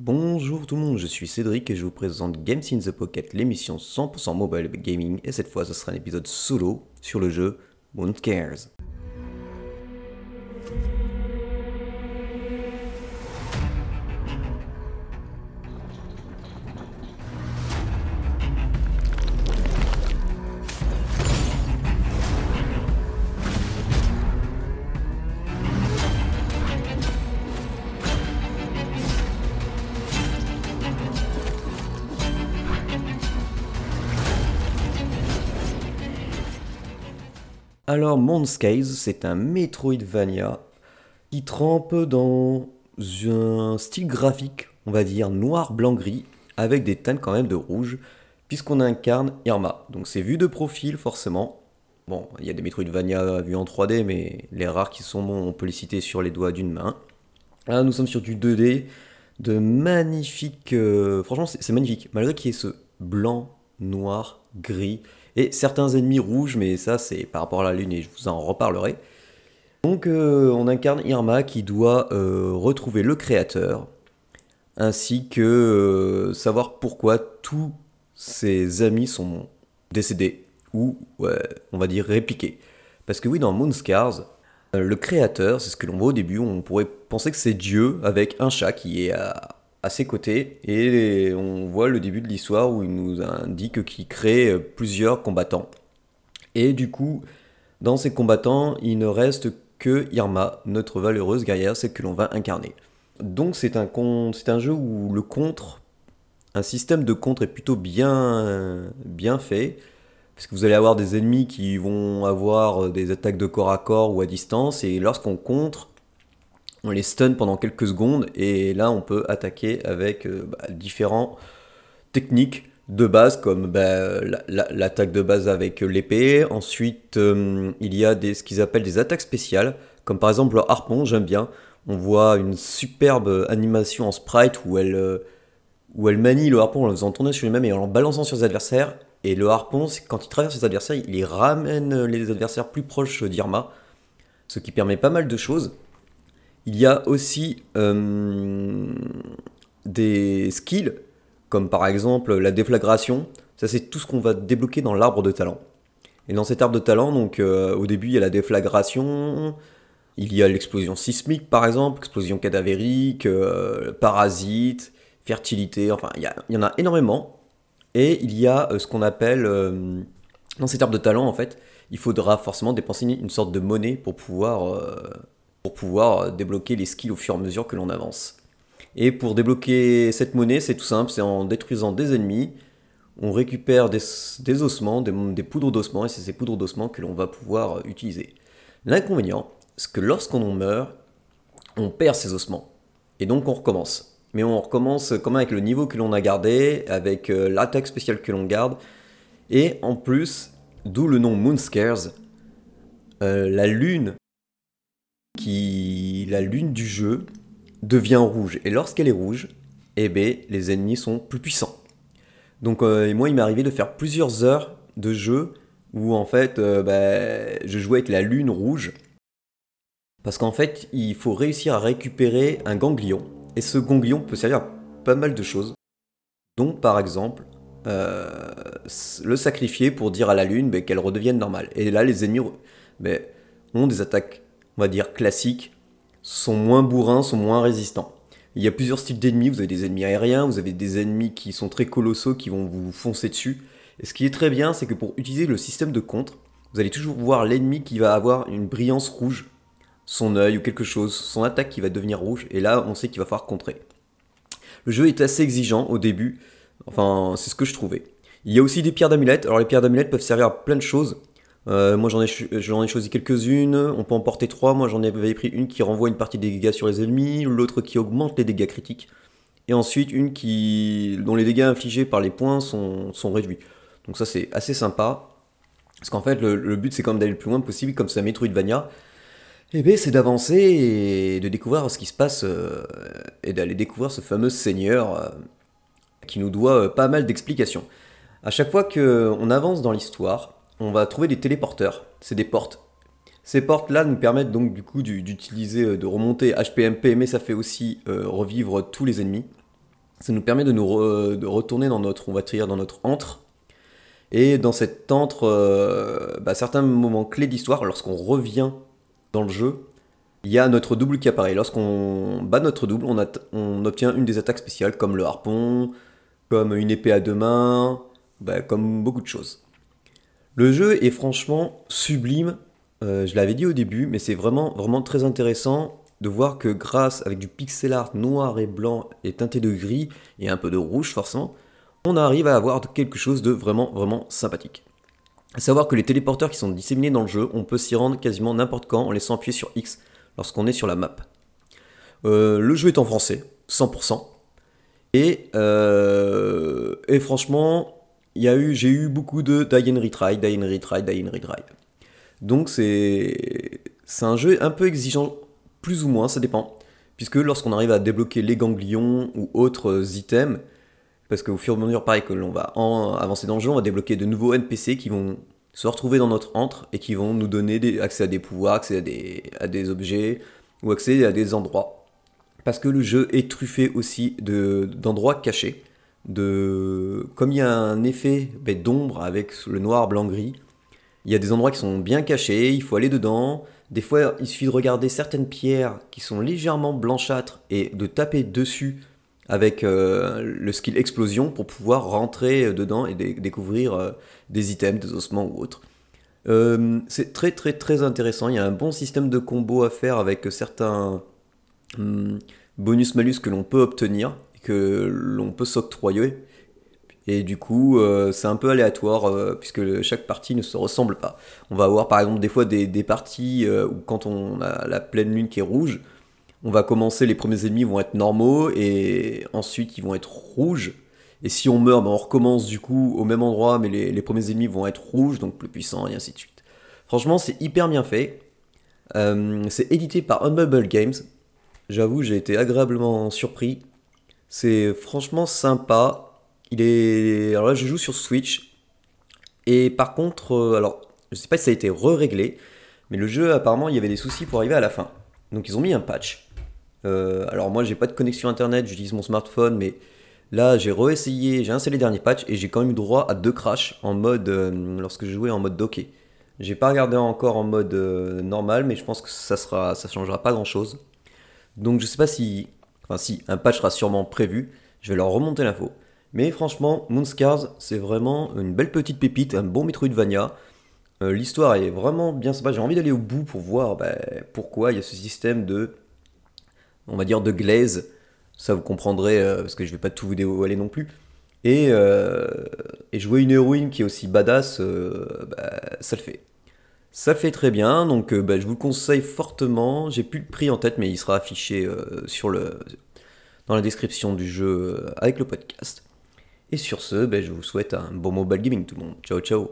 Bonjour tout le monde, je suis Cédric et je vous présente Games in the Pocket, l'émission 100% mobile gaming, et cette fois ce sera un épisode solo sur le jeu Moon Cares. Alors, Skies, c'est un Metroidvania qui trempe dans un style graphique, on va dire noir, blanc, gris, avec des teintes quand même de rouge, puisqu'on incarne Irma. Donc c'est vu de profil forcément. Bon, il y a des Metroidvania vus en 3D, mais les rares qui sont bons, on peut les citer sur les doigts d'une main. Là, nous sommes sur du 2D, de magnifique... Euh, franchement, c'est magnifique, malgré qu'il y ait ce blanc, noir, gris et certains ennemis rouges, mais ça c'est par rapport à la lune et je vous en reparlerai. Donc euh, on incarne Irma qui doit euh, retrouver le créateur, ainsi que euh, savoir pourquoi tous ses amis sont décédés, ou on va dire répliqués. Parce que oui, dans Moonscars, le créateur, c'est ce que l'on voit au début, on pourrait penser que c'est Dieu avec un chat qui est à, à ses côtés et on voit le début de l'histoire où il nous indique qu'il crée plusieurs combattants. Et du coup, dans ces combattants, il ne reste que Irma, notre valeureuse guerrière, celle que l'on va incarner. Donc c'est un, c'est un jeu où le contre, un système de contre est plutôt bien, bien fait, parce que vous allez avoir des ennemis qui vont avoir des attaques de corps à corps ou à distance, et lorsqu'on contre, on les stun pendant quelques secondes et là on peut attaquer avec euh, bah, différents techniques de base comme bah, l'attaque de base avec l'épée. Ensuite euh, il y a ce qu'ils appellent des attaques spéciales comme par exemple le harpon, j'aime bien. On voit une superbe animation en sprite où elle, euh, manie le harpon en le faisant tourner sur lui-même et en le balançant sur les adversaires. Et le harpon, quand il traverse les adversaires, il ramène les adversaires plus proches d'Irma, ce qui permet pas mal de choses. Il y a aussi euh, des skills, comme par exemple la déflagration. Ça, c'est tout ce qu'on va débloquer dans l'arbre de talent. Et dans cet arbre de talent, donc euh, au début, il y a la déflagration, il y a l'explosion sismique par exemple, explosion cadavérique, euh, parasite, fertilité, enfin, il y, en a énormément. Et il y a ce qu'on appelle, dans cet arbre de talent, en fait, il faudra forcément dépenser une sorte de monnaie pour pouvoir pour pouvoir euh, débloquer les skills au fur et à mesure que l'on avance. Et pour débloquer cette monnaie, c'est tout simple, c'est en détruisant des ennemis, on récupère des, ossements, des, poudres d'ossements, et c'est ces poudres d'ossements que l'on va pouvoir euh, utiliser. L'inconvénient, c'est que lorsqu'on meurt, on perd ses ossements. Et donc on recommence. Mais on recommence comme avec le niveau que l'on a gardé, avec euh, l'attaque spéciale que l'on garde. Et en plus, d'où le nom Moonscares, la lune qui la lune du jeu devient rouge. Et lorsqu'elle est rouge, eh ben, les ennemis sont plus puissants. Donc euh, moi, il m'est arrivé de faire plusieurs heures de jeu où en fait, euh, bah, je jouais avec la lune rouge. Parce qu'en fait, il faut réussir à récupérer un ganglion. Et ce ganglion peut servir à pas mal de choses. Donc par exemple, euh, le sacrifier pour dire à la lune bah, qu'elle redevienne normale. Et là, les ennemis bah, ont des attaques on va dire, classiques, sont moins bourrins, sont moins résistants. Il y a plusieurs styles d'ennemis, vous avez des ennemis aériens, vous avez des ennemis qui sont très colossaux, qui vont vous foncer dessus. Et ce qui est très bien, c'est que pour utiliser le système de contre, vous allez toujours voir l'ennemi qui va avoir une brillance rouge, son œil ou quelque chose, son attaque qui va devenir rouge, et là on sait qu'il va falloir contrer. Le jeu est assez exigeant au début, enfin c'est ce que je trouvais. Il y a aussi des pierres d'amulette, alors les pierres d'amulette peuvent servir à plein de choses, euh, moi j'en ai, ai, choisi quelques-unes, on peut en porter trois. Moi j'en avais pris une qui renvoie une partie des dégâts sur les ennemis, l'autre qui augmente les dégâts critiques, et ensuite une qui, dont les dégâts infligés par les points sont, sont réduits. Donc ça c'est assez sympa, parce qu'en fait le, but c'est quand même d'aller le plus loin possible, comme ça Metroidvania. Et eh bien c'est d'avancer et de découvrir ce qui se passe, euh, et d'aller découvrir ce fameux seigneur euh, qui nous doit pas mal d'explications. À chaque fois qu'on avance dans l'histoire, on va trouver des téléporteurs. C'est des portes. Ces portes-là nous permettent donc du coup d'utiliser, euh, de remonter HPMP, mais ça fait aussi euh, revivre tous les ennemis. Ça nous permet de nous retourner dans notre, on va dire, dans notre antre. Et dans cet antre, euh, bah, certains moments clés d'histoire, lorsqu'on revient dans le jeu, il y a notre double qui apparaît. Lorsqu'on bat notre double, on obtient une des attaques spéciales, comme le harpon, comme une épée à deux mains, bah, comme beaucoup de choses. Le jeu est franchement sublime. Euh, je l'avais dit au début, mais c'est vraiment, vraiment très intéressant de voir que grâce avec du pixel art noir et blanc et teinté de gris et un peu de rouge forcément, on arrive à avoir quelque chose de vraiment, vraiment sympathique. À savoir que les téléporteurs qui sont disséminés dans le jeu, on peut s'y rendre quasiment n'importe quand en laissant appuyer sur X lorsqu'on est sur la map. Euh, le jeu est en français, 100%. Et, euh, et franchement, y a eu, j'ai eu beaucoup de die and retry, die and retry, die and retry. Donc c'est c'est un jeu un peu exigeant, plus ou moins, ça dépend. Puisque lorsqu'on arrive à débloquer les ganglions ou autres items, parce qu'au fur et à mesure, pareil, que l'on va en- avancer dans le jeu, on va débloquer de nouveaux NPC qui vont se retrouver dans notre antre et qui vont nous donner accès à des pouvoirs, accès à des, à des objets ou accès à des endroits. Parce que le jeu est truffé aussi de- d'endroits cachés. De, comme il y a un effet ben, d'ombre avec le noir, blanc, gris, il y a des endroits qui sont bien cachés, il faut aller dedans. Des fois, il suffit de regarder certaines pierres qui sont légèrement blanchâtres et de taper dessus avec euh, le skill explosion pour pouvoir rentrer dedans et dé- découvrir euh, des items, des ossements ou autres. Euh, c'est très très très intéressant, il y a un bon système de combo à faire avec certains hum, bonus-malus que l'on peut obtenir, que l'on peut s'octroyer. Et du coup, euh, c'est un peu aléatoire euh, puisque chaque partie ne se ressemble pas. On va avoir par exemple des fois des, parties euh, où quand on a la pleine lune qui est rouge, on va commencer, les premiers ennemis vont être normaux et ensuite ils vont être rouges. Et si on meurt, ben, on recommence du coup au même endroit, mais les, les premiers ennemis vont être rouges, donc plus puissants et ainsi de suite. Franchement, c'est hyper bien fait. C'est édité par Unbubble Games. J'avoue, j'ai été agréablement surpris. C'est franchement sympa. Il est. Alors là, je joue sur Switch. Et par contre, euh, alors, je sais pas si ça a été re-réglé, mais le jeu, apparemment, il y avait des soucis pour arriver à la fin. Donc, ils ont mis un patch. Euh, alors, moi, j'ai pas de connexion internet, j'utilise mon smartphone, mais là, j'ai re-essayé, j'ai installé les derniers patchs et j'ai quand même eu droit à deux crashs en mode. euh, lorsque je jouais en mode docké. J'ai pas regardé encore en mode normal, mais je pense que ça sera, ça changera pas grand chose. Donc je sais pas si, enfin si, un patch sera sûrement prévu. Je vais leur remonter l'info. Mais franchement, Moonscars, c'est vraiment une belle petite pépite, un bon Metroidvania. Euh, L'histoire est vraiment bien sympa. J'ai envie d'aller au bout pour voir bah, pourquoi il y a ce système de, on va dire, de glaze. Ça vous comprendrez euh, parce que je vais pas tout vous dévoiler non plus. Et, euh, jouer une héroïne qui est aussi badass, euh, bah, ça le fait. Ça fait très bien, donc euh, bah, je vous le conseille fortement. J'ai plus le prix en tête, mais il sera affiché euh, dans la description du jeu euh, avec le podcast. Et sur ce, bah, je vous souhaite un bon mobile gaming tout le monde. Ciao ciao